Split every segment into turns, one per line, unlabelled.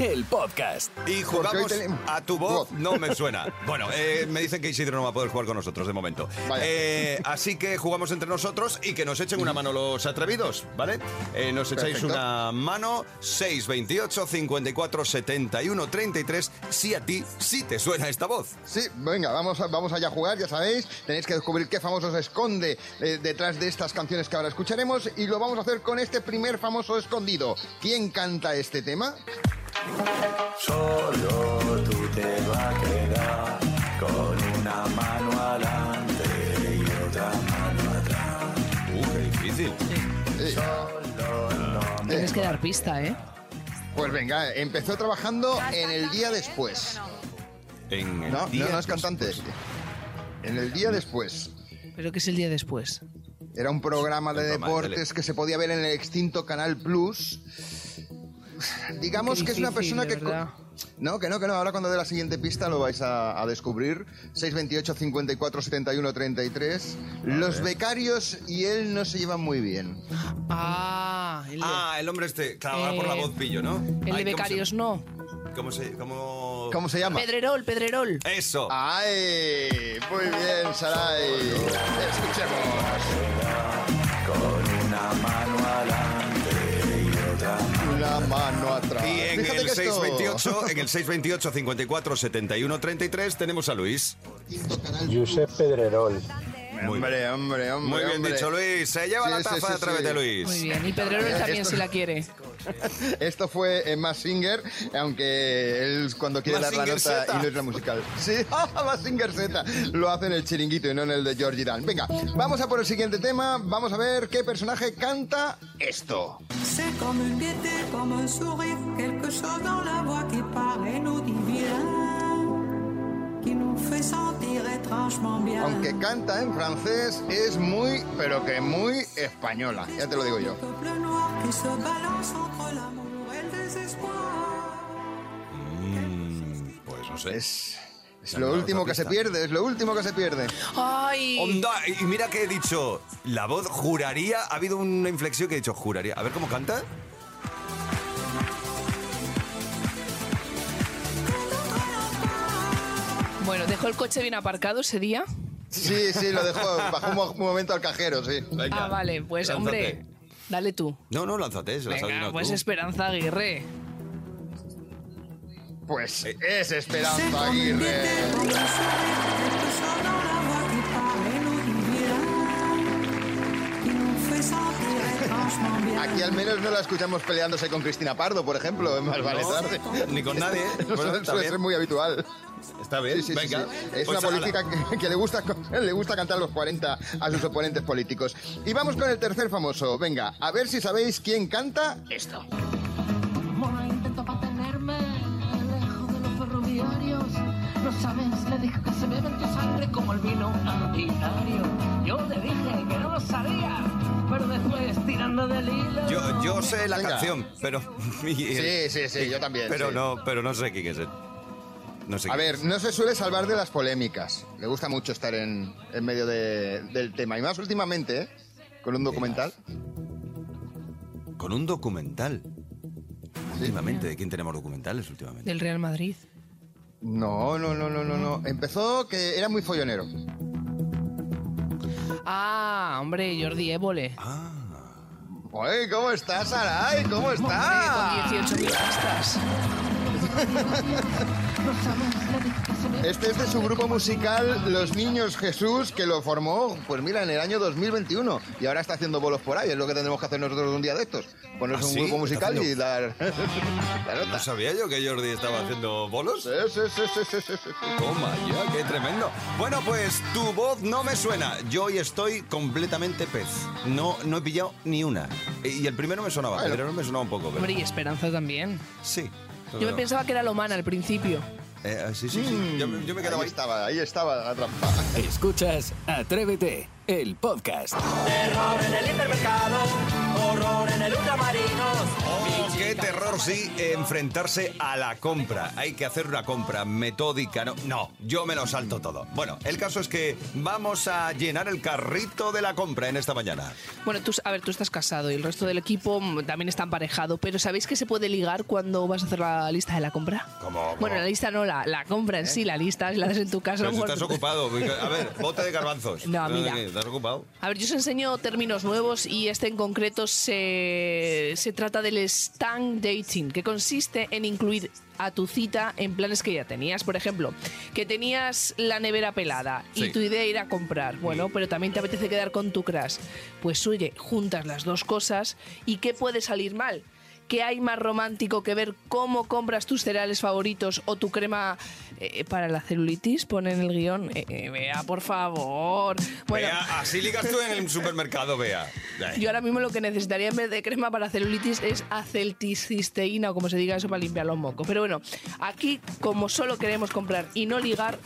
el podcast.
Y jugamos a tu voz, no me suena. Bueno, eh, me dicen que Isidro no va a poder jugar con nosotros de momento. Eh, así que jugamos entre nosotros y que nos echen una mano los atrevidos, ¿vale? Eh, nos echáis
Perfecto.
una mano 628 54 71 33 si a ti sí te suena esta voz.
Sí, venga, vamos, a- vamos allá a jugar, ya sabéis. Tenéis que descubrir qué famoso se esconde eh, detrás de estas canciones que ahora escucharemos y lo vamos a hacer con este primer famoso escondido. ¿Quién canta este tema?
Solo tú te vas a quedar con una mano adelante y otra mano atrás.
Uh, qué difícil.
Tienes que dar pista, ¿eh?
Pues venga, empezó trabajando en el día después.
En el
No,
día
no, no es cantante.
después.
En el día después.
Pero que es el día después.
Era un programa de deportes que se podía ver en el extinto Canal Plus. Digamos
Qué
que es una persona que...
verdad.
No, que no, que no. Ahora cuando dé la siguiente pista lo vais a, a descubrir. 628 54 71 33. Los becarios y él no se llevan muy bien.
Ah, el de,
Ah, el hombre este, claro, ahora por la
Eh,
voz pillo, ¿no?
el
Ay,
de
¿cómo se-
becarios no.
¿Cómo se...? Cómo...
¿Cómo se llama?
Pedrerol, Pedrerol.
Eso.
¡Ay! Muy bien, Saray. Escuchemos.
Con una mano mano
atrás.
Y en
Fíjate
el,
que esto-
628, en el 628 54 71 33 tenemos a Luis.
Josep Pedrerol.
Hombre, hombre, hombre.
Muy bien
hombre.
dicho, Luis. Se lleva
Sí,
la
sí,
taza
sí,
de Atrévete,
sí.
Luis.
Muy bien. Y Pedrerol
Esto-
también si la quiere.
Esto fue en Singer, aunque él cuando quiere dar la nota
Z.
y no es la musical. Sí, Singer Z. Lo hace en el chiringuito y no en el de Georgie Dan. Venga, vamos a por el siguiente tema. Vamos a ver qué personaje canta esto.
C'est comme une gaieté, comme un sourire, quelque chose dans la voix qui paraît nous qui nous fait sentir étrangement bien.
Aunque canta en francés, es muy, pero que muy española. Ya te lo digo yo.
Mm, pues no sé.
Es, lo último que se pierde, es lo último que se pierde.
¡Ay!
Onda, y mira que he dicho, la voz juraría, ha habido una inflexión que he dicho juraría. A ver cómo canta.
Bueno, dejó el coche bien aparcado ese día.
Sí, sí, lo dejó. Bajó un mo- un momento al cajero, sí.
Venga,
Ah, vale, pues
lánzate.
hombre, dale tú.
No, no, lánzate, se
Venga,
adivinado
pues
tú.
Esperanza Aguirre.
Pues
Eh,
es Esperanza Aguirre. Aquí al menos no la escuchamos peleándose con Cristina Pardo, por ejemplo, en Más vale tarde.
ni con nadie,
suele ser muy habitual.
Está bien,
Sí, sí, sí,
venga.
sí. Es
Pues
una política que, que le, gusta, le gusta cantar los 40 a sus oponentes políticos. Y vamos con el tercer famoso. Venga, a ver si sabéis quién canta esto.
Mona intentó mantenerme lejos de los ferroviarios. No sabes, le dije que se bebe en tu sangre como el vino ordinario. Yo le dije que no lo sabía, pero después tirando del hilo.
Yo, yo sé la
Venga.
canción, pero...
Sí, sí, sí, yo también.
Pero
sí.
no, pero no sé quién es él. No sé
A ver, no se suele salvar de las polémicas. Le gusta mucho estar en, en medio de- del tema. Y más últimamente, ¿eh? Con un documental.
Con un documental. Últimamente, ¿de quién tenemos documentales últimamente?
Del Real Madrid.
No, no, no, no, no, no. Empezó que era muy follonero.
Ah, hombre, Jordi Évole.
Oye, ¿cómo estás, Saray? ¿Cómo
Hombre,
estás?
con 18 pistas.
Este es de su grupo musical Los Niños Jesús, que lo formó, pues mira, en el año 2021. Y ahora está haciendo bolos por ahí. Es lo que tendremos que hacer nosotros un día de estos. Ponernos
¿Ah,
un
sí?
grupo
¿Está
musical y dar la
No
nota.
sabía yo que Jordi estaba haciendo bolos.
Sí, sí, sí, sí, sí, sí.
Toma ya, qué tremendo. Bueno, pues tu voz no me suena. Yo hoy estoy completamente pez. No, no he pillado ni una. Y el primero me sonaba,
Bueno.
el primero me sonaba un poco. Pero...
Hombre, y Esperanza también.
Sí.
Yo me pensaba que era Lomana al principio.
Eh, sí, sí, sí. Yo, me- yo me quedaba
ahí
ahí.
estaba, ahí estaba la trampa.
Escuchas Atrévete, el podcast.
Terror en el hipermercado, horror en el ultramarinos.
Oh, qué terror, sí, enfrentarse a la compra. Hay que hacer una compra metódica. No, no, yo me lo salto todo. Bueno, el caso es que vamos a llenar el carrito de la compra en esta mañana.
Bueno, tú, a ver, tú estás casado y el resto del equipo mm, también está emparejado, pero ¿sabéis que se puede ligar cuando vas a hacer la lista de la compra?
¿Cómo?
Bueno, la lista no, la, la compra en sí, la lista, si la haces en tu casa.
Pero si estás ocupado. A ver, bote de garbanzos.
No, mira.
¿Estás ocupado?
A ver, yo os enseño términos nuevos y este en concreto se, se trata del dating, que consiste en incluir a tu cita en planes que ya tenías. Por ejemplo, que tenías la nevera pelada y tu idea era comprar, bueno, pero también te apetece quedar con tu crush. Pues oye, juntas las dos cosas y ¿qué puede salir mal? ¿Qué hay más romántico que ver cómo compras tus cereales favoritos o tu crema eh, para la celulitis? Pone en el guion. Eh, eh, vea, por favor. Bueno,
Vea, así ligas tú en el supermercado, vea.
yo ahora mismo lo que necesitaría en vez de crema para celulitis es acetilcisteína o como se diga eso para limpiar los mocos. Pero bueno, aquí como solo queremos comprar y no ligar,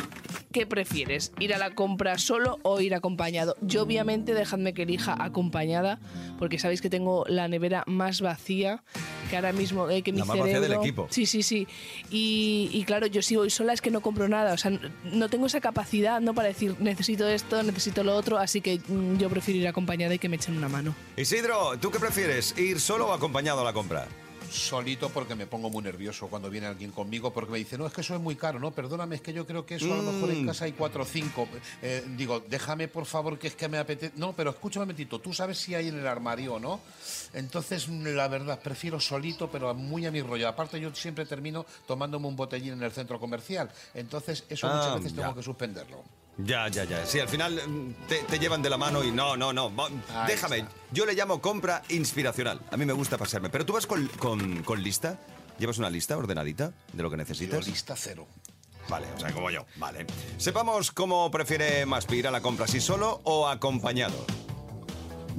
¿qué prefieres? ¿Ir a la compra solo o ir acompañado? Yo obviamente dejadme que elija acompañada porque sabéis que tengo la nevera más vacía que ahora mismo eh, que mi
La más vacía del equipo.
Sí, sí, sí. Y, y claro, yo si voy sola es que no compro nada. O sea, no tengo esa capacidad no para decir necesito esto, necesito lo otro. Así que mm, yo prefiero ir acompañada y que me echen una mano.
Isidro, ¿tú qué prefieres? ¿Ir solo o acompañado a la compra?
Solito porque me pongo muy nervioso cuando viene alguien conmigo porque me dice, no, es que eso es muy caro, no, perdóname, es que yo creo que eso a lo mejor
Mm.
en casa hay cuatro o cinco. Eh, digo, déjame por favor que es que me apetece. No, pero escúchame un momentito, tú sabes si hay en el armario o no. Entonces, la verdad, prefiero solito, pero muy a mi rollo. Aparte, yo siempre termino tomándome un botellín en el centro comercial. Entonces, eso
Ah,
muchas veces
ya.
tengo que suspenderlo.
Ya, ya, ya. Sí, al final mm, te, te llevan de la mano y no, no, no.
Ahí
Déjame.
está.
Yo le llamo compra inspiracional. A mí me gusta pasearme. Pero tú vas con, con- con lista. ¿Llevas una lista ordenadita de lo que
Yo
necesitas?
lista cero.
Vale, o sea, como yo. Vale. Sepamos cómo prefiere más ir a la compra, si solo o acompañado.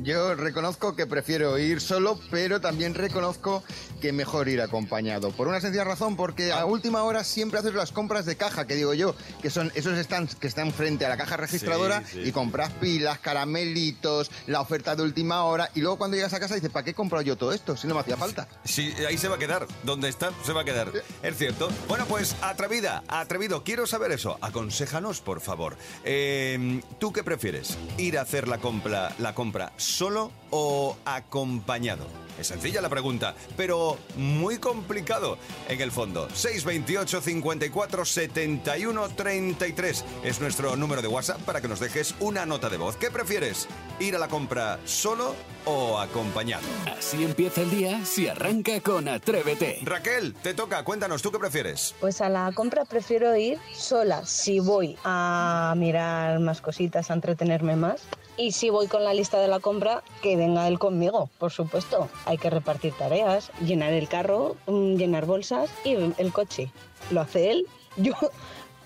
Yo reconozco que prefiero ir solo, pero también reconozco que mejor ir acompañado. Por una sencilla razón, porque a última hora siempre haces las compras de caja, que digo yo, que son esos stands que están frente a la caja registradora
Sí, sí.
y compras pilas, caramelitos, la oferta de última hora, y luego cuando llegas a casa dices, ¿para qué he comprado yo todo esto si no me hacía falta?
Sí, ahí se va a quedar. Donde está, se va a quedar. Es cierto. Bueno, pues atrevida, atrevido. Quiero saber eso. Aconséjanos, por favor. Eh, ¿Tú qué prefieres? ¿Ir a hacer la compra, la compra solo o acompañado? Es sencilla la pregunta, pero muy complicado en el fondo. 628 54 71 33 es nuestro número de WhatsApp para que nos dejes una nota de voz. ¿Qué prefieres? ¿Ir a la compra solo o acompañado?
Así empieza el día si arranca con Atrévete.
Raquel, te toca, cuéntanos, ¿tú qué prefieres?
Pues a la compra prefiero ir sola si voy a mirar más cositas, a entretenerme más. Y si voy con la lista de la compra, que venga él conmigo, por supuesto. Hay que repartir tareas, llenar el carro, mm, llenar bolsas y el coche. Lo hace él, yo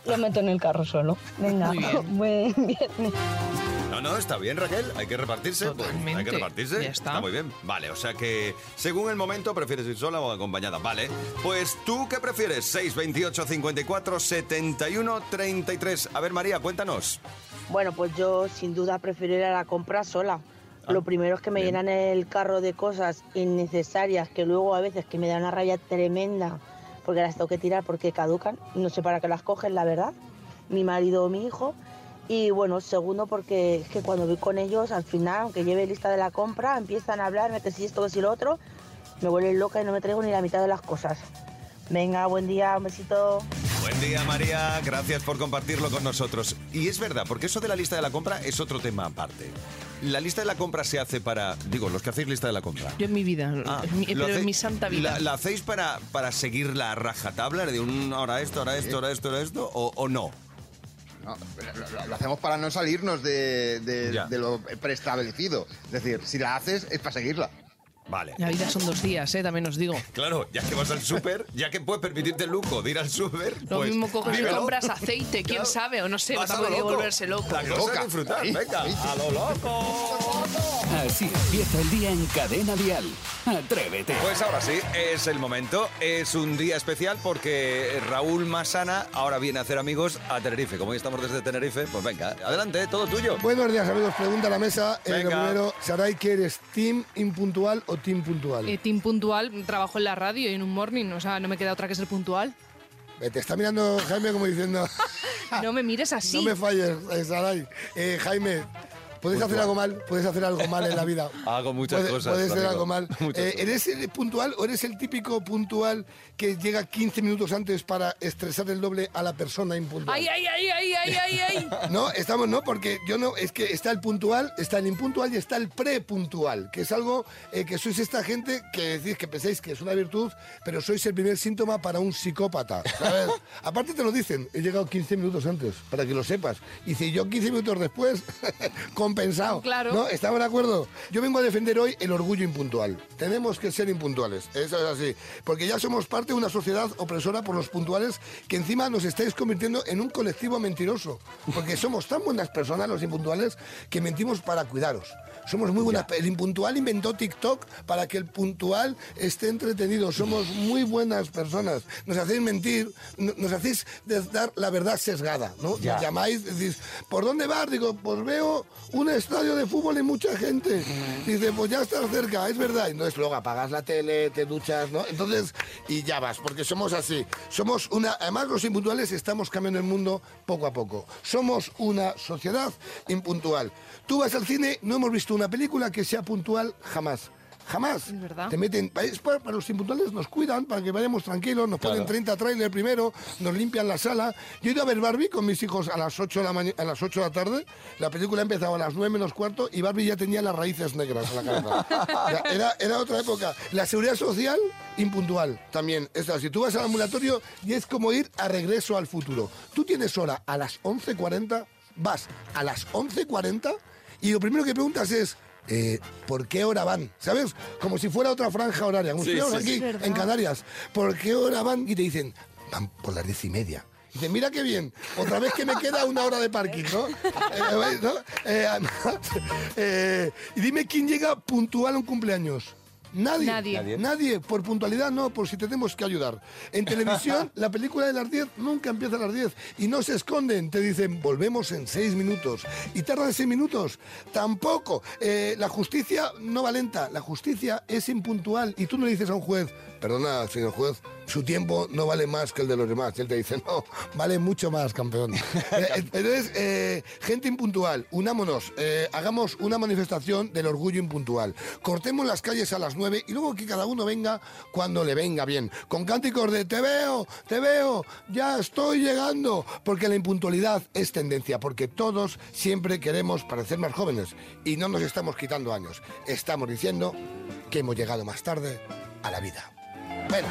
lo meto en el carro solo. Venga,
Muy bien.
buen viernes.
No, no, está bien, Raquel, hay que repartirse. pues, hay que repartirse.
Ya está.
muy bien. Vale, o sea que según el momento prefieres ir sola o acompañada. Vale, pues tú qué prefieres? 628 54 71 33. A ver, María, cuéntanos.
Bueno, pues yo sin duda prefiero ir a la compra sola. Lo primero es que me
bien.
llenan el carro de cosas innecesarias que luego a veces que me da una rabia tremenda porque las tengo que tirar porque caducan. No sé para qué las cogen, la verdad. Mi marido o mi hijo. Y bueno, segundo porque es que cuando voy con ellos, al final, aunque lleve lista de la compra, empiezan a hablarme que si esto, que si lo otro, me vuelven loca y no me traigo ni la mitad de las cosas. Venga, buen día, un besito.
Buen día, María. Gracias por compartirlo con nosotros. Y es verdad, porque eso de la lista de la compra es otro tema aparte. La lista de la compra se hace para, digo, los que hacéis lista de la compra.
Yo en mi vida,
Ah,
en mi-
¿lo
pero en mi santa vida.
¿La, la hacéis para, para seguir la rajatabla de un hora esto, hora esto, hora esto, hora esto, o, o no?
No, lo, lo- lo hacemos para no salirnos de, de- de lo preestablecido. Es decir, si la haces es para seguirla.
Vale.
La vida son dos días, ¿eh? también os digo.
Claro, ya que vas al súper, ya que puedes permitirte el lujo de ir al súper.
Lo
pues,
mismo coges y compras aceite, quién
Claro.
sabe, o no sé,
Vas a
tampoco hay que volverse loco.
La cosa es disfrutar,
Ahí,
venga, a lo loco.
Así empieza el día en Cadena Dial. Atrévete.
Pues ahora sí, es el momento. Es un día especial porque Raúl Masana ahora viene a hacer amigos a Tenerife. Como hoy estamos desde Tenerife, pues venga, adelante, todo tuyo.
Buenos días, amigos. Pregunta a la mesa. Eh, lo
Venga.
primero, Saray, ¿qué eres? ¿Team impuntual o team puntual?
Eh, team puntual, trabajo en la radio y en un morning, o sea, no me queda otra que ser puntual.
Eh, Te está mirando Jaime como diciendo,
No me mires así.
no me falles, eh, Saray. Eh, Jaime, ¿puedes hacer algo mal? ¿Puedes hacer algo mal en la vida?
Hago muchas
Puede-
cosas.
Puedes hacer
amigo,
algo mal. Eh. ¿Eres el puntual o eres el típico puntual que llega 15 minutos antes para estresar el doble a la persona impuntual?
¡Ay, ay, ay, ay, ay, ay, ay!
No, estamos, no, porque yo no, es que está el puntual, está el impuntual y está el prepuntual, que es algo eh, que sois esta gente que decís que pensáis que es una virtud, pero sois el primer síntoma para un psicópata. ¿sabes? Aparte te lo dicen, he llegado 15 minutos antes, para que lo sepas. Y si yo 15 minutos después, compensado.
Claro.
¿No? ¿Estamos de acuerdo? Yo vengo a defender hoy el orgullo impuntual. Tenemos que ser impuntuales, eso es así. Porque ya somos parte de una sociedad opresora por los puntuales que encima nos estáis convirtiendo en un colectivo mentiroso. Porque somos tan buenas personas, los impuntuales, que mentimos para cuidaros. Somos muy buenas. El impuntual inventó TikTok para que el puntual esté entretenido. Somos muy buenas personas. Nos hacéis mentir, no- nos hacéis dar la verdad sesgada, ¿no?
Ya.
Llamáis, decís, ¿por dónde vas? Digo, pues veo un estadio de fútbol y mucha gente. Dice, pues ya estás cerca, es verdad. Y entonces luego apagas la tele, te duchas, ¿no? Entonces, y ya vas, porque somos así. Somos una, además los impuntuales estamos cambiando el mundo poco a poco. Somos una sociedad impuntual. Tú vas al cine, no hemos visto una película que sea puntual jamás. Jamás.
Es verdad.
Te meten, es para, para los impuntuales nos cuidan, para que vayamos tranquilos, nos ponen
Claro.
30 trailers primero, nos limpian la sala. Yo he ido a ver Barbie con mis hijos a las 8 de la, maña- a las 8 de la tarde. La película empezaba a las 9 menos cuarto y Barbie ya tenía las raíces negras en la cabeza. Era, era otra época. La seguridad social, impuntual también. Es así. Tú vas al ambulatorio y es como ir a regreso al futuro. Tú tienes hora a las 11.40, vas a las 11.40 y lo primero que preguntas es... eh, ¿Por qué hora van? ¿Sabes? Como si fuera otra franja horaria. Como
Sí,
si fuéramos
sí,
aquí
sí.
En Canarias. ¿Por qué hora van? Y te dicen, van por las diez y media. Y dicen, mira qué bien, otra vez que me queda una hora de parking, ¿no? Eh, ¿no? Eh, además, eh, y dime quién llega puntual a un cumpleaños. Nadie.
Nadie.
Nadie.
Por puntualidad no, por si te tenemos que ayudar. En televisión, la película de las 10 nunca empieza a las 10. Y no se esconden. Te dicen, volvemos en 6 minutos. Y tardan 6 minutos. Tampoco. Eh, la justicia no va lenta. La justicia es impuntual. Y tú no le dices a un juez, perdona, señor juez, su tiempo no vale más que el de los demás. Y él te dice, no, vale mucho más, campeón. Eh, Entonces, eh, gente impuntual, unámonos, eh, hagamos una manifestación del orgullo impuntual. Cortemos las calles a las 9 y luego que cada uno venga cuando le venga bien. Con cánticos de te veo, te veo, ya estoy llegando. Porque la impuntualidad es tendencia, porque todos siempre queremos parecer más jóvenes y no nos estamos quitando años. Estamos diciendo que hemos llegado más tarde a la vida. Bueno,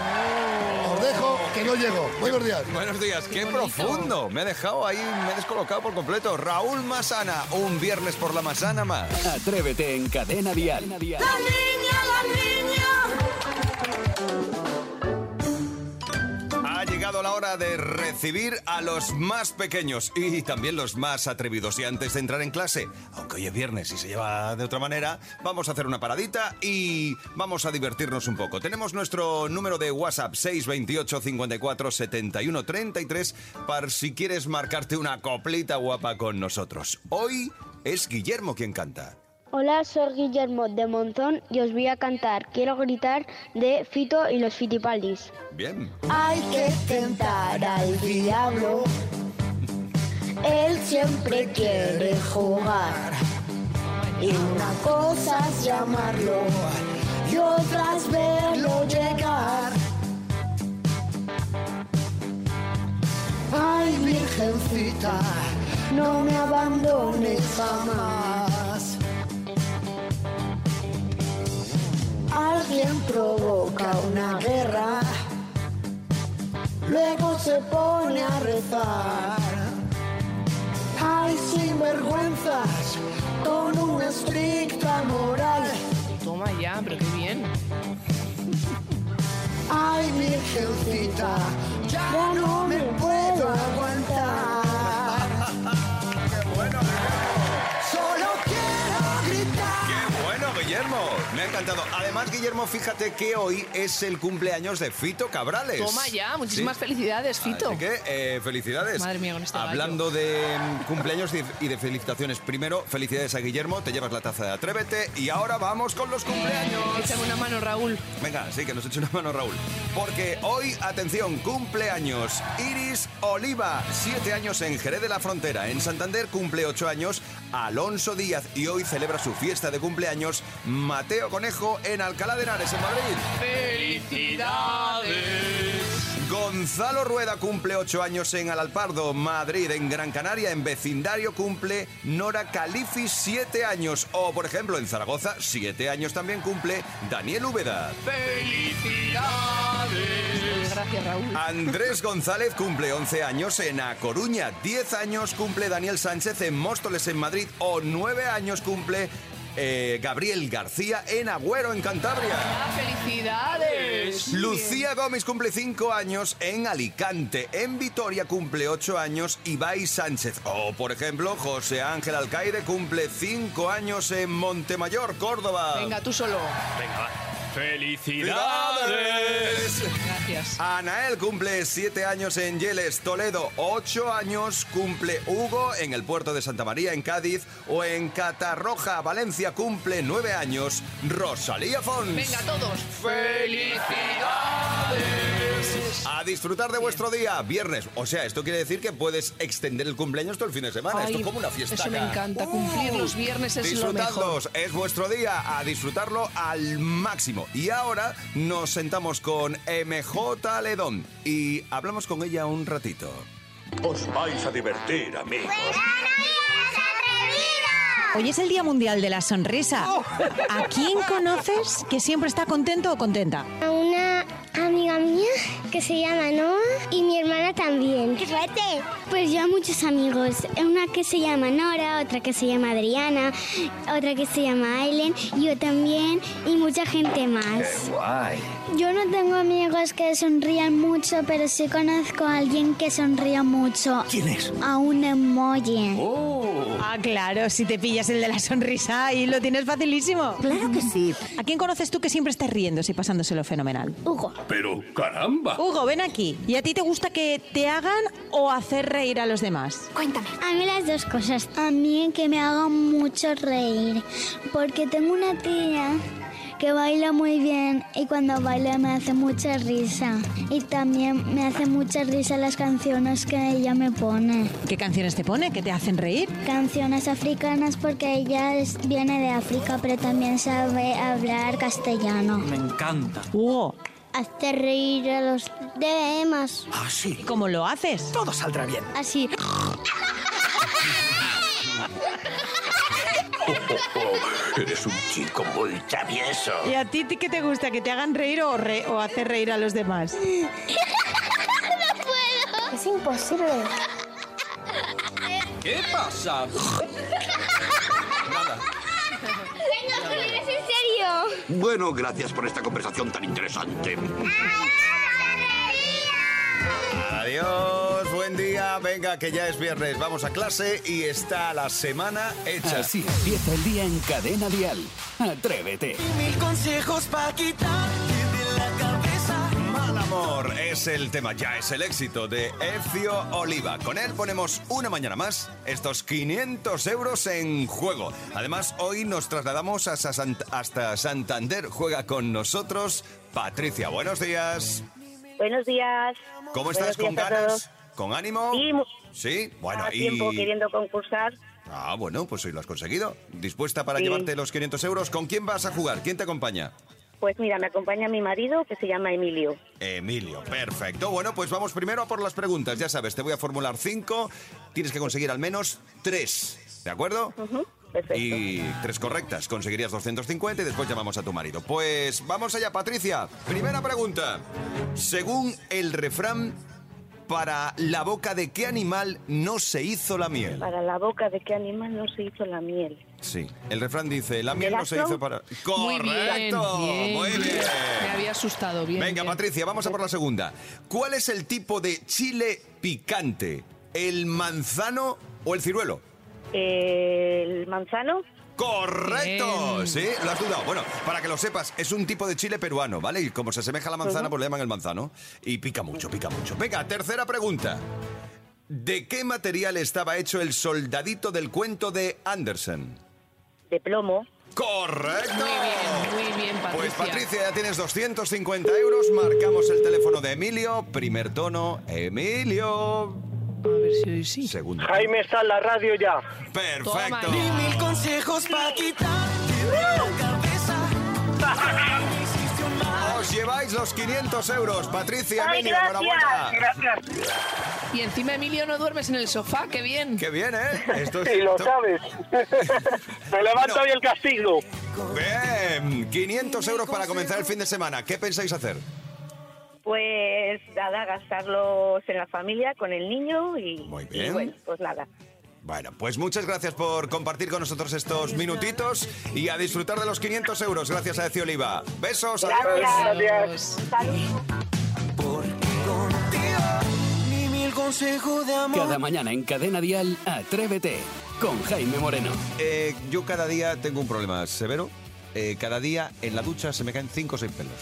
os dejo que no llego. Buenos días.
Buenos días, qué, profundo. Me ha dejado ahí, me he descolocado por completo. Raúl Masana, un viernes por la Masana más.
Atrévete en Cadena Dial.
Ha llegado la hora de recibir a los más pequeños y también los más atrevidos. Y antes de entrar en clase, aunque hoy es viernes y se lleva de otra manera, vamos a hacer una paradita y vamos a divertirnos un poco. Tenemos nuestro número de WhatsApp 628 54 71 33 para si quieres marcarte una coplita guapa con nosotros. Hoy es Guillermo quien canta.
Hola, soy Guillermo de Monzón y os voy a cantar Quiero gritar de Fito y los Fitipaldis.
Bien.
Hay que tentar al diablo, él siempre quiere jugar. Y una cosa es llamarlo y otra es verlo llegar. Ay, virgencita, no me abandones jamás. Alguien provoca una guerra, luego se pone a rezar. Hay sinvergüenzas con una estricta moral.
Toma ya, pero qué bien.
Ay, virgencita, ya no me puedo aguantar.
encantado. Además, Guillermo, fíjate que hoy es el cumpleaños de Fito Cabrales.
Toma ya, muchísimas felicidades, Fito.
Así que, eh, felicidades.
Madre mía, con este gallo.
Hablando de mm, cumpleaños y- de felicitaciones, primero, felicidades a Guillermo, te llevas la taza de Atrévete y ahora vamos con los cumpleaños.
Échame una mano, Raúl.
Venga, sí, que nos eche una mano Raúl. Porque hoy, atención, cumpleaños Iris Oliva, siete años en Jerez de la Frontera. En Santander cumple ocho años Alonso Díaz y hoy celebra su fiesta de cumpleaños Mateo En Alcalá de Henares, en Madrid.
¡Felicidades!
Gonzalo Rueda cumple ocho años en Alalpardo, Madrid. En Gran Canaria, en vecindario, cumple Nora Califi, siete años. O, por ejemplo, en Zaragoza, siete años también cumple Daniel Úbeda.
¡Felicidades!
Gracias, Raúl.
Andrés González cumple 11 años en A Coruña, 10 años cumple Daniel Sánchez en Móstoles en Madrid o 9 años cumple eh, Gabriel García en Agüero en Cantabria.
Ah, ¡Felicidades!
Lucía Gómez cumple 5 años en Alicante. En Vitoria cumple 8 años Ibai Sánchez. O, por ejemplo, José Ángel Alcaide cumple 5 años en Montemayor, Córdoba.
Venga, tú solo.
Venga, va.
¡Felicidades!
Gracias.
Anael cumple 7 años en Yeles, Toledo. 8 años cumple Hugo en el puerto de Santa María, en Cádiz. O en Catarroja, Valencia, cumple 9 años Rosalía Fons.
Venga, todos.
¡Felicidades!
A disfrutar de vuestro día, viernes. O sea, esto quiere decir que puedes extender el cumpleaños todo el fin de semana. esto es como una fiesta.
Eso me encanta. Cumplir los viernes es lo mejor.
Disfrutadlos, es vuestro día, a disfrutarlo al máximo. Y ahora nos sentamos con MJ Ledón y hablamos con ella un ratito.
Os vais a divertir, amigos.
Hoy es el Día Mundial de la Sonrisa. ¿A quién conoces que siempre está contento o contenta?
A una amiga mía que se llama Noah y mi hermana también. ¡Qué suerte! Pues yo a muchos amigos. Una que se llama Nora, otra que se llama Adriana, otra que se llama Aileen, yo también y mucha gente más.
guay!
Yo no tengo amigos que sonrían mucho, pero sí conozco a alguien que sonría mucho.
¿Quién es?
A un emoji.
Ah, claro, si te pillas el de la sonrisa ahí lo tienes facilísimo. Claro que sí. ¿A quién conoces tú que siempre esté riéndose y pasándoselo fenomenal?
Hugo.
Pero caramba.
Hugo, ven aquí. ¿Y a ti te gusta que te hagan o hacer reír a los demás?
Cuéntame. A mí las dos cosas. A mí que me haga mucho reír. Porque tengo una tía que baila muy bien y cuando baila me hace mucha risa. Y también me hace mucha risa las canciones que ella me pone.
¿Qué canciones te pone? ¿Que te hacen reír?
Canciones africanas porque ella es- viene de África pero también sabe hablar castellano.
Me encanta.
Hugo,
Hace reír a los demás.
Ah, sí.
¿cómo lo haces?
Todo saldrá bien.
Así.
Eres un chico muy travieso.
¿Y a ti qué te gusta? ¿Que te hagan reír o, re- o hacer reír a los demás?
no puedo. Es imposible.
¿Qué pasa?
Nada.
Venga, Julián, ¿es en serio?
Bueno, gracias por esta conversación tan interesante.
Adiós, buen día. Venga, que ya es viernes. Vamos a clase y está la semana hecha.
Así empieza el día en Cadena Dial. Atrévete.
Mil consejos para quitarte
amor es el tema, ya es el éxito de Ecio Oliva. Con él ponemos una mañana más estos 500 euros en juego. Además, hoy nos trasladamos hasta, Sant- hasta Santander. Juega con nosotros Patricia. Buenos días.
Buenos días.
¿Cómo estás? ¿Con ganas? ¿Con ánimo?
Sí,
bueno, y...
tiempo queriendo concursar.
Ah, bueno, pues hoy lo has conseguido. ¿Dispuesta para
Sí.
llevarte los 500 euros? ¿Con quién vas a jugar? ¿Quién te acompaña?
Pues mira, me acompaña mi marido que se llama Emilio.
Emilio, perfecto. Bueno, pues vamos primero a por las preguntas. Ya sabes, te voy a formular cinco. Tienes que conseguir al menos tres. ¿De acuerdo?
Perfecto.
Y tres correctas. Conseguirías 250 y después llamamos a tu marido. Pues vamos allá, Patricia. Primera pregunta. Según el refrán, ¿para la boca de qué animal no se hizo la miel?
Para la boca de qué animal no se hizo la miel.
Sí, el refrán dice, la miel
¿Del
no se hizo para...
Muy bien,
¡Correcto!
bien.
Muy bien.
Me había asustado bien.
Venga,
bien.
Patricia, vamos a por la segunda. ¿Cuál es el tipo de chile picante? ¿El manzano o el ciruelo?
¿El manzano?
¡Correcto!
Bien.
Sí, lo has dudado. Bueno, para que lo sepas, es un tipo de chile peruano, ¿vale? Y como se asemeja a la manzana, pues le llaman el manzano. Y pica mucho, pica mucho. Venga, tercera pregunta. ¿De qué material estaba hecho el soldadito del cuento de Andersen?
De plomo.
¡Correcto!
Muy bien, muy bien, Patricia.
Pues Patricia, ya tienes 250 euros. Marcamos el teléfono de Emilio. Primer tono, Emilio.
A ver si hoy sí.
Segundo.
Jaime está en la radio ya.
Perfecto.
Di mil consejos para quitarte la cabeza.
Os lleváis los 500 euros. Patricia,
¡Ay,
Emilio, enhorabuena.
gracias!
Y encima, Emilio, no duermes en el sofá, qué bien.
Qué bien, ¿eh? Esto es-
Y lo
esto-
sabes. Me levanto
Bueno.
hoy el castigo.
Bien, 500 euros para comenzar el fin de semana. ¿Qué pensáis hacer?
Pues nada, gastarlos en la familia con el niño y,
Muy
y
bien.
bueno, pues nada.
Bueno, pues muchas gracias por compartir con nosotros estos minutitos y a disfrutar de los 500 euros. Gracias a Eci Oliva. Besos, adiós.
Gracias. Saludos.
Consejos de amor.
Cada mañana en Cadena Dial, Atrévete con Jaime Moreno.
Eh, yo cada día tengo un problema severo. Eh, cada día en la ducha se me caen 5 o 6 pelos.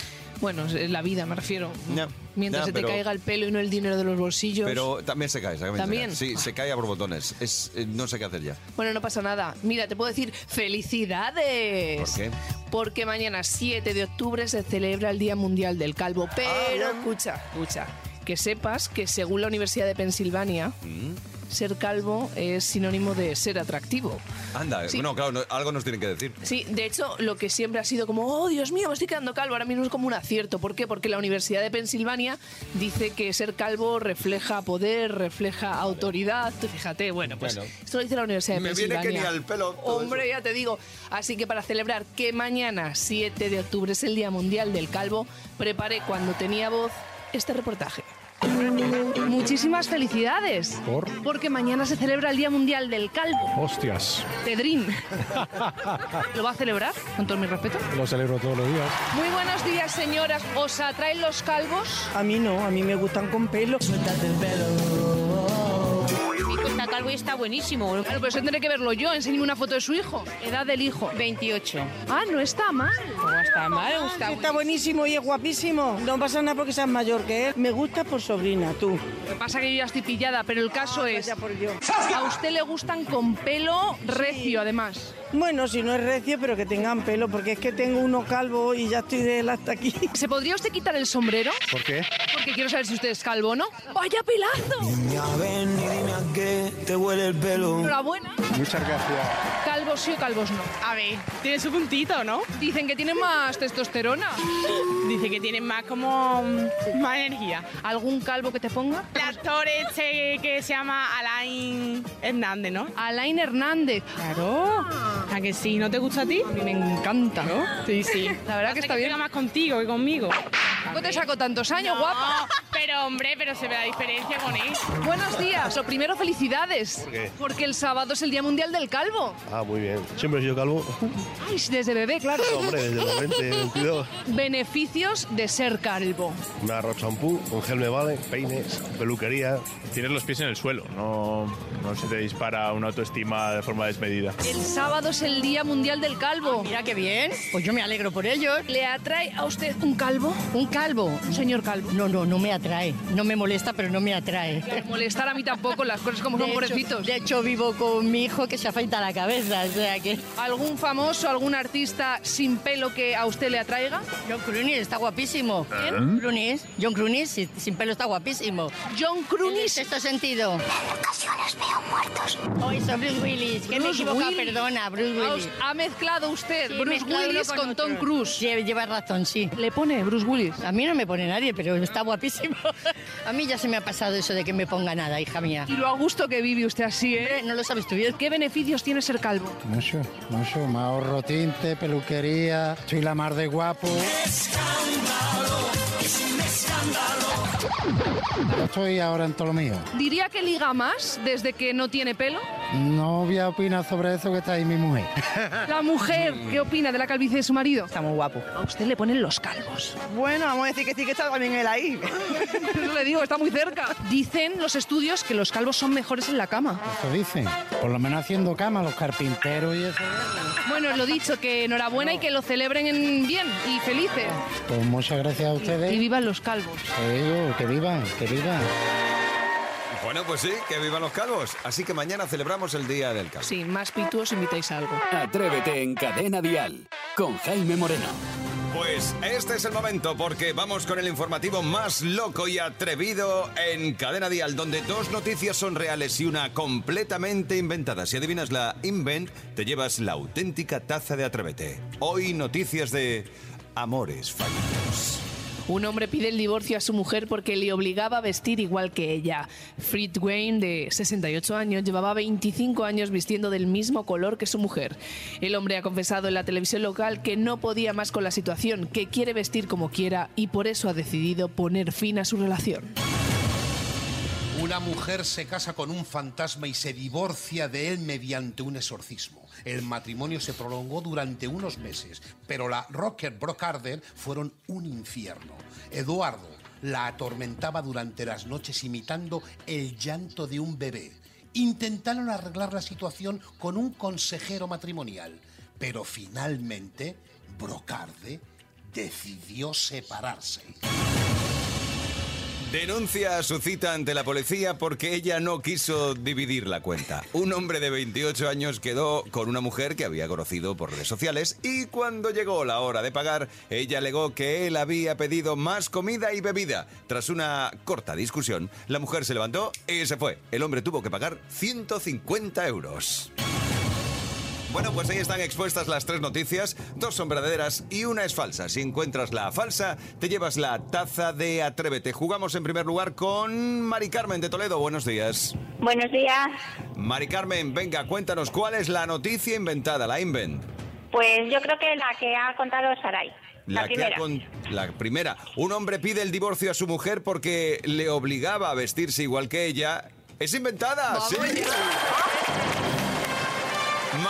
Bueno, es la vida, me refiero.
Ya,
Mientras
ya,
se te
pero-
caiga el pelo y no el dinero de los bolsillos.
Pero también se cae, ¿sabes?
¿También?
Sí, se cae a borbotones. Es, eh, no sé qué hacer ya.
Bueno, no pasa nada. Mira, te puedo decir felicidades.
¿Por qué?
Porque mañana 7 de octubre se celebra el Día Mundial del Calvo. Pero escucha, escucha, que sepas que según la Universidad de Pensilvania,
Mm.
ser calvo es sinónimo de ser atractivo.
Anda,
Sí.
no, claro, no- algo nos tienen que decir.
Sí, de hecho, lo que siempre ha sido como, oh, Dios mío, me estoy quedando calvo, ahora mismo es como un acierto. ¿Por qué? Porque la Universidad de Pensilvania dice que ser calvo refleja poder, refleja autoridad. Tú Fíjate, bueno, pues
Bueno.
esto lo dice la Universidad de
Me viene
Pensilvania.
que ni al pelo todo
Hombre, ya te digo. Así que para celebrar que mañana, 7 de octubre, es el Día Mundial del Calvo, preparé cuando tenía voz este reportaje. Muchísimas felicidades.
¿Por?
Porque mañana se celebra el Día Mundial del Calvo.
Hostias.
Pedrín. ¿Lo va a celebrar? Con todo mi respeto.
Lo celebro todos los días.
Muy buenos días, señoras. ¿Os atraen los calvos?
A mí no, a mí me gustan con pelo. Suéltate el
está calvo y está buenísimo.
Claro, pero eso tendré que verlo yo. Enséñame una foto de su hijo. Edad del hijo.
28.
Ah, no está mal.
No está mal, está,
Está buenísimo y es guapísimo. No pasa nada porque seas mayor que él. Me gusta por sobrina, tú.
Lo que pasa es que yo ya estoy pillada, pero el caso
Ah,
es...
vaya por Dios.
A usted le gustan con pelo recio, además.
Bueno, si no es recio, pero que tengan pelo, porque es que tengo uno calvo y ya estoy de él hasta aquí.
¿Se podría usted quitar el sombrero?
¿Por qué?
Porque quiero saber si usted es calvo o no. ¡Vaya pelazo!
Dime a ver, ni dime a qué te huele el pelo.
Enhorabuena.
Muchas gracias.
Calvos sí o calvos no.
A ver, tiene su puntito, ¿no?
Dicen que tienen más testosterona.
Dice que tiene más como mm, más energía.
¿Algún calvo que te ponga?
El actor este que se llama Alain Hernández, ¿no?
Alain Hernández.
Claro. ¿A que sí? ¿No te gusta a ti?
A mí me encanta.
Sí, sí.
La verdad que está bien.
pega más contigo que conmigo.
¿Cómo te saco tantos años, guapa?
Pero hombre, pero se ve la diferencia con él.
Buenos días. Lo primero, felicidades.
¿Por qué?
Porque el sábado es el Día Mundial del Calvo.
Ah, muy bien. Siempre he sido calvo.
Ay, desde bebé, claro.
Hombre, desde los 20, 22.
Beneficios de ser calvo.
Un arroz champú, un gel me vale, peines, peluquería.
Tienes los pies en el suelo, no, no se te dispara una autoestima de forma desmedida.
El sábado es el Día Mundial del Calvo.
Mira qué bien. Pues yo me alegro por ellos.
¿Le atrae a usted un calvo?
¿Un calvo?
Un señor calvo.
No, no, no me atrae. No me molesta, pero no me atrae.
Molestar a mí tampoco, las cosas como son
De hecho-
pobrecitos.
De hecho, vivo con mi hijo que se afeita la cabeza, o sea que...
¿Algún famoso, algún artista sin pelo que a usted le atraiga?
John Clooney está guapísimo.
¿Quién?
Clooney, John Clooney si- sin pelo está guapísimo.
John Clooney.
En sexto sentido. En ocasiones veo muertos. Oh, eso, Bruce Willis. Que me
Bruce
equivoco,
Willis.
perdona, Bruce Willis.
Ha mezclado usted
Sí,
Bruce Willis
con
con, Tom. Cruise.
Sí, lleva razón, sí.
¿Le pone Bruce Willis?
A mí no me pone nadie, pero está guapísimo. A mí ya se me ha pasado eso de que me ponga nada, hija mía.
Y lo a gusto que vive usted así, ¿eh?
No lo sabes tú bien.
¿Qué beneficios tiene ser calvo?
Mucho, mucho. Me ahorro tinte, peluquería, soy la mar de guapo.
Escándalo, es un escándalo.
Yo estoy ahora en todo lo mío.
Diría que liga más desde que no tiene pelo.
No voy a opinar sobre eso que está ahí mi mujer.
La mujer, ¿qué opina de la calvicie de su marido? Está muy guapo. A usted le ponen los calvos.
Bueno, vamos a decir que sí que está también él ahí.
Eso le digo, está muy cerca. Dicen los estudios que los calvos son mejores en la cama.
Eso dicen. Por lo menos haciendo cama los carpinteros y eso.
Bueno, lo dicho, que enhorabuena y que lo celebren en bien y felices.
Pues muchas gracias a ustedes.
Y vivan los calvos.
Te digo, que vivan, que vivan.
Bueno, pues sí, que vivan los calvos. Así que mañana celebramos el Día del Calvo.
Sí, más pituos invitáis a algo.
Atrévete en Cadena Dial con Jaime Moreno.
Pues este es el momento porque vamos con el informativo más loco y atrevido en Cadena Dial, donde dos noticias son reales y una completamente inventada. Si adivinas la invent, te llevas la auténtica taza de Atrévete. Hoy noticias de amores fallidos.
Un hombre pide el divorcio a su mujer porque le obligaba a vestir igual que ella. Fred Wayne, de 68 años, llevaba 25 años vistiendo del mismo color que su mujer. El hombre ha confesado en la televisión local que no podía más con la situación, que quiere vestir como quiera y por eso ha decidido poner fin a su relación.
Una mujer se casa con un fantasma y se divorcia de él mediante un exorcismo. El matrimonio se prolongó durante unos meses, pero la Rocker Brocarder fueron un infierno. Eduardo la atormentaba durante las noches imitando el llanto de un bebé. Intentaron arreglar la situación con un consejero matrimonial, pero finalmente Brocarde decidió separarse.
Denuncia a su cita ante la policía porque ella no quiso dividir la cuenta. Un hombre de 28 años quedó con una mujer que había conocido por redes sociales y cuando llegó la hora de pagar, ella alegó que él había pedido más comida y bebida. Tras una corta discusión, la mujer se levantó y se fue. El hombre tuvo que pagar 150 euros. Bueno, pues ahí están expuestas las tres noticias. Dos son verdaderas y una es falsa. Si encuentras la falsa, te llevas la taza de Atrévete. Jugamos en primer lugar con Mari Carmen de Toledo. Buenos días.
Buenos días.
Mari Carmen, venga, cuéntanos cuál es la noticia inventada, la invent.
Pues yo creo que la que ha contado Saray. La,
que ha
primera.
con- la primera. Un hombre pide el divorcio a su mujer porque le obligaba a vestirse igual que ella. ¿Es inventada? sí.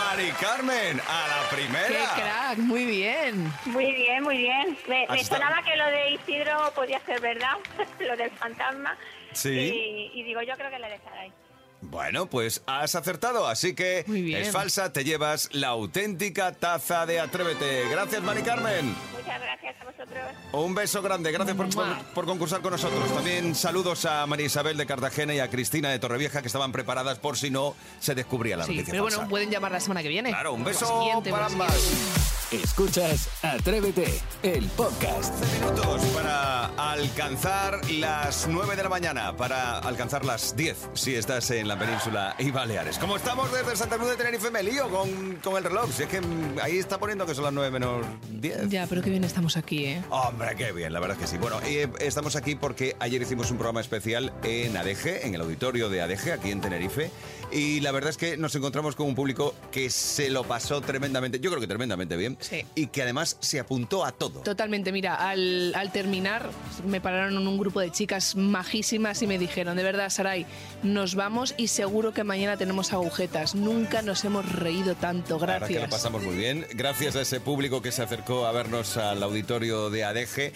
Mari Carmen, a la primera.
¡Qué crack! Muy bien.
Muy bien, muy bien. Me, me sonaba que lo de Isidro podía ser verdad, lo del fantasma.
Sí.
Y, y digo, yo creo que la de Saray.
Bueno, pues has acertado, así que es falsa, te llevas la auténtica taza de Atrévete. Gracias, Mari Carmen.
Muchas gracias a vosotros.
Un beso grande, gracias por, por- por concursar con nosotros. También saludos a María Isabel de Cartagena y a Cristina de Torrevieja que estaban preparadas por si no se descubría la
Sí,
noticia
pero
falsa.
bueno, pueden llamar la semana que viene.
Claro, un beso para ambas.
Escuchas Atrévete, el podcast.
minutos para alcanzar las 9 de la mañana, para alcanzar las 10 si estás en la península y Baleares. Como estamos desde Santa Cruz de Tenerife, me lío con, con el reloj. Si es que ahí está poniendo que son las 9 menos 10.
Ya, pero qué bien estamos aquí, ¿eh?
Hombre, qué bien, la verdad es que sí. Bueno, eh, estamos aquí porque ayer hicimos un programa especial en ADG, en el auditorio de ADG, aquí en Tenerife. Y la verdad es que nos encontramos con un público que se lo pasó tremendamente, yo creo que tremendamente bien. Y que además se apuntó a todo.
Totalmente, mira, al, al terminar me pararon un grupo de chicas majísimas y me dijeron, de verdad, Saray, nos vamos y seguro que mañana tenemos agujetas. Nunca nos hemos reído tanto,
La verdad que lo
gracias.
pasamos muy bien. Gracias a ese público que se acercó a vernos al auditorio de ADG,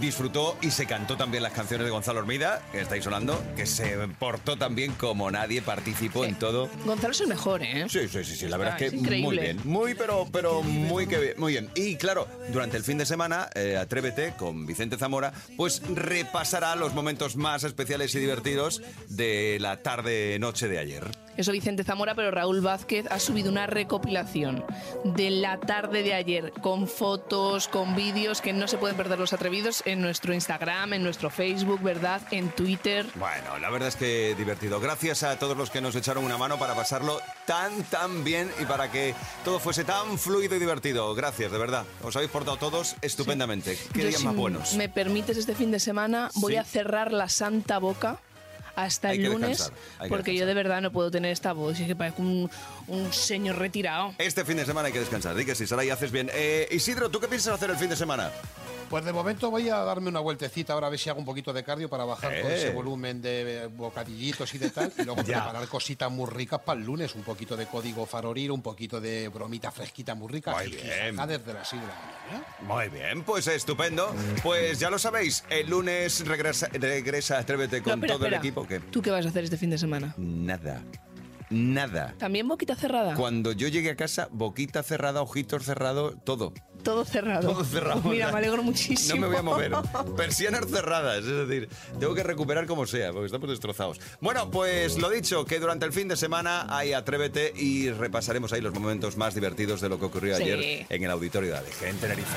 disfrutó y se cantó también las canciones de Gonzalo Hormida, que estáis sonando, que se portó también como nadie, participó en todo.
Gonzalo es el mejor, ¿eh?
Sí, sí, sí, sí, la verdad es que
es
muy bien. Muy, pero, pero muy, que bien, muy bien. Y claro, durante el fin de semana, eh, Atrévete con Vicente Zamora, pues repasará los momentos más especiales y divertidos de la tarde-noche de ayer.
Eso Vicente Zamora, pero Raúl Vázquez ha subido una recopilación de la tarde de ayer con fotos, con vídeos que no se pueden perder los atrevidos en nuestro Instagram, en nuestro Facebook, ¿verdad? En Twitter.
Bueno, la verdad es que divertido. Gracias a todos los que nos echaron una mano para pasarlo tan, tan bien y para que todo fuese tan fluido y divertido. Gracias, de verdad. Os habéis portado todos estupendamente. Qué
Yo,
días
si
más buenos.
me permites este fin de semana, voy
Sí.
a cerrar la santa boca hasta el lunes, porque yo de verdad no puedo tener esta voz. Es que parezco un, un señor retirado.
Este fin de semana hay que descansar. Di que sí, Sara, y haces bien. Eh, Isidro, ¿tú qué piensas hacer el fin de semana?
Pues de momento voy a darme una vueltecita ahora a ver si hago un poquito de cardio para bajar todo
Eh.
ese volumen de bocadillitos y de tal. Y luego preparar cositas muy ricas para el lunes. Un poquito de código faroriro, un poquito de bromita fresquita muy rica.
Muy bien.
desde las 6 de la mañana.
Muy bien, pues estupendo. Pues ya lo sabéis, el lunes regresa, regresa Atrévete con
No, espera,
todo el
espera. ¿Tú qué vas a hacer este fin de semana?
Nada. Nada.
¿También boquita cerrada?
Cuando yo llegue a casa, boquita cerrada, ojitos cerrados, todo.
Todo cerrado.
Todo cerrado.
Mira, me alegro muchísimo.
No me voy a mover. Persianas cerradas, es decir, tengo que recuperar como sea, porque estamos destrozados. Bueno, pues lo dicho, que durante el fin de semana hay Atrévete y repasaremos ahí los momentos más divertidos de lo que ocurrió
Sí.
ayer en el auditorio de en Tenerife.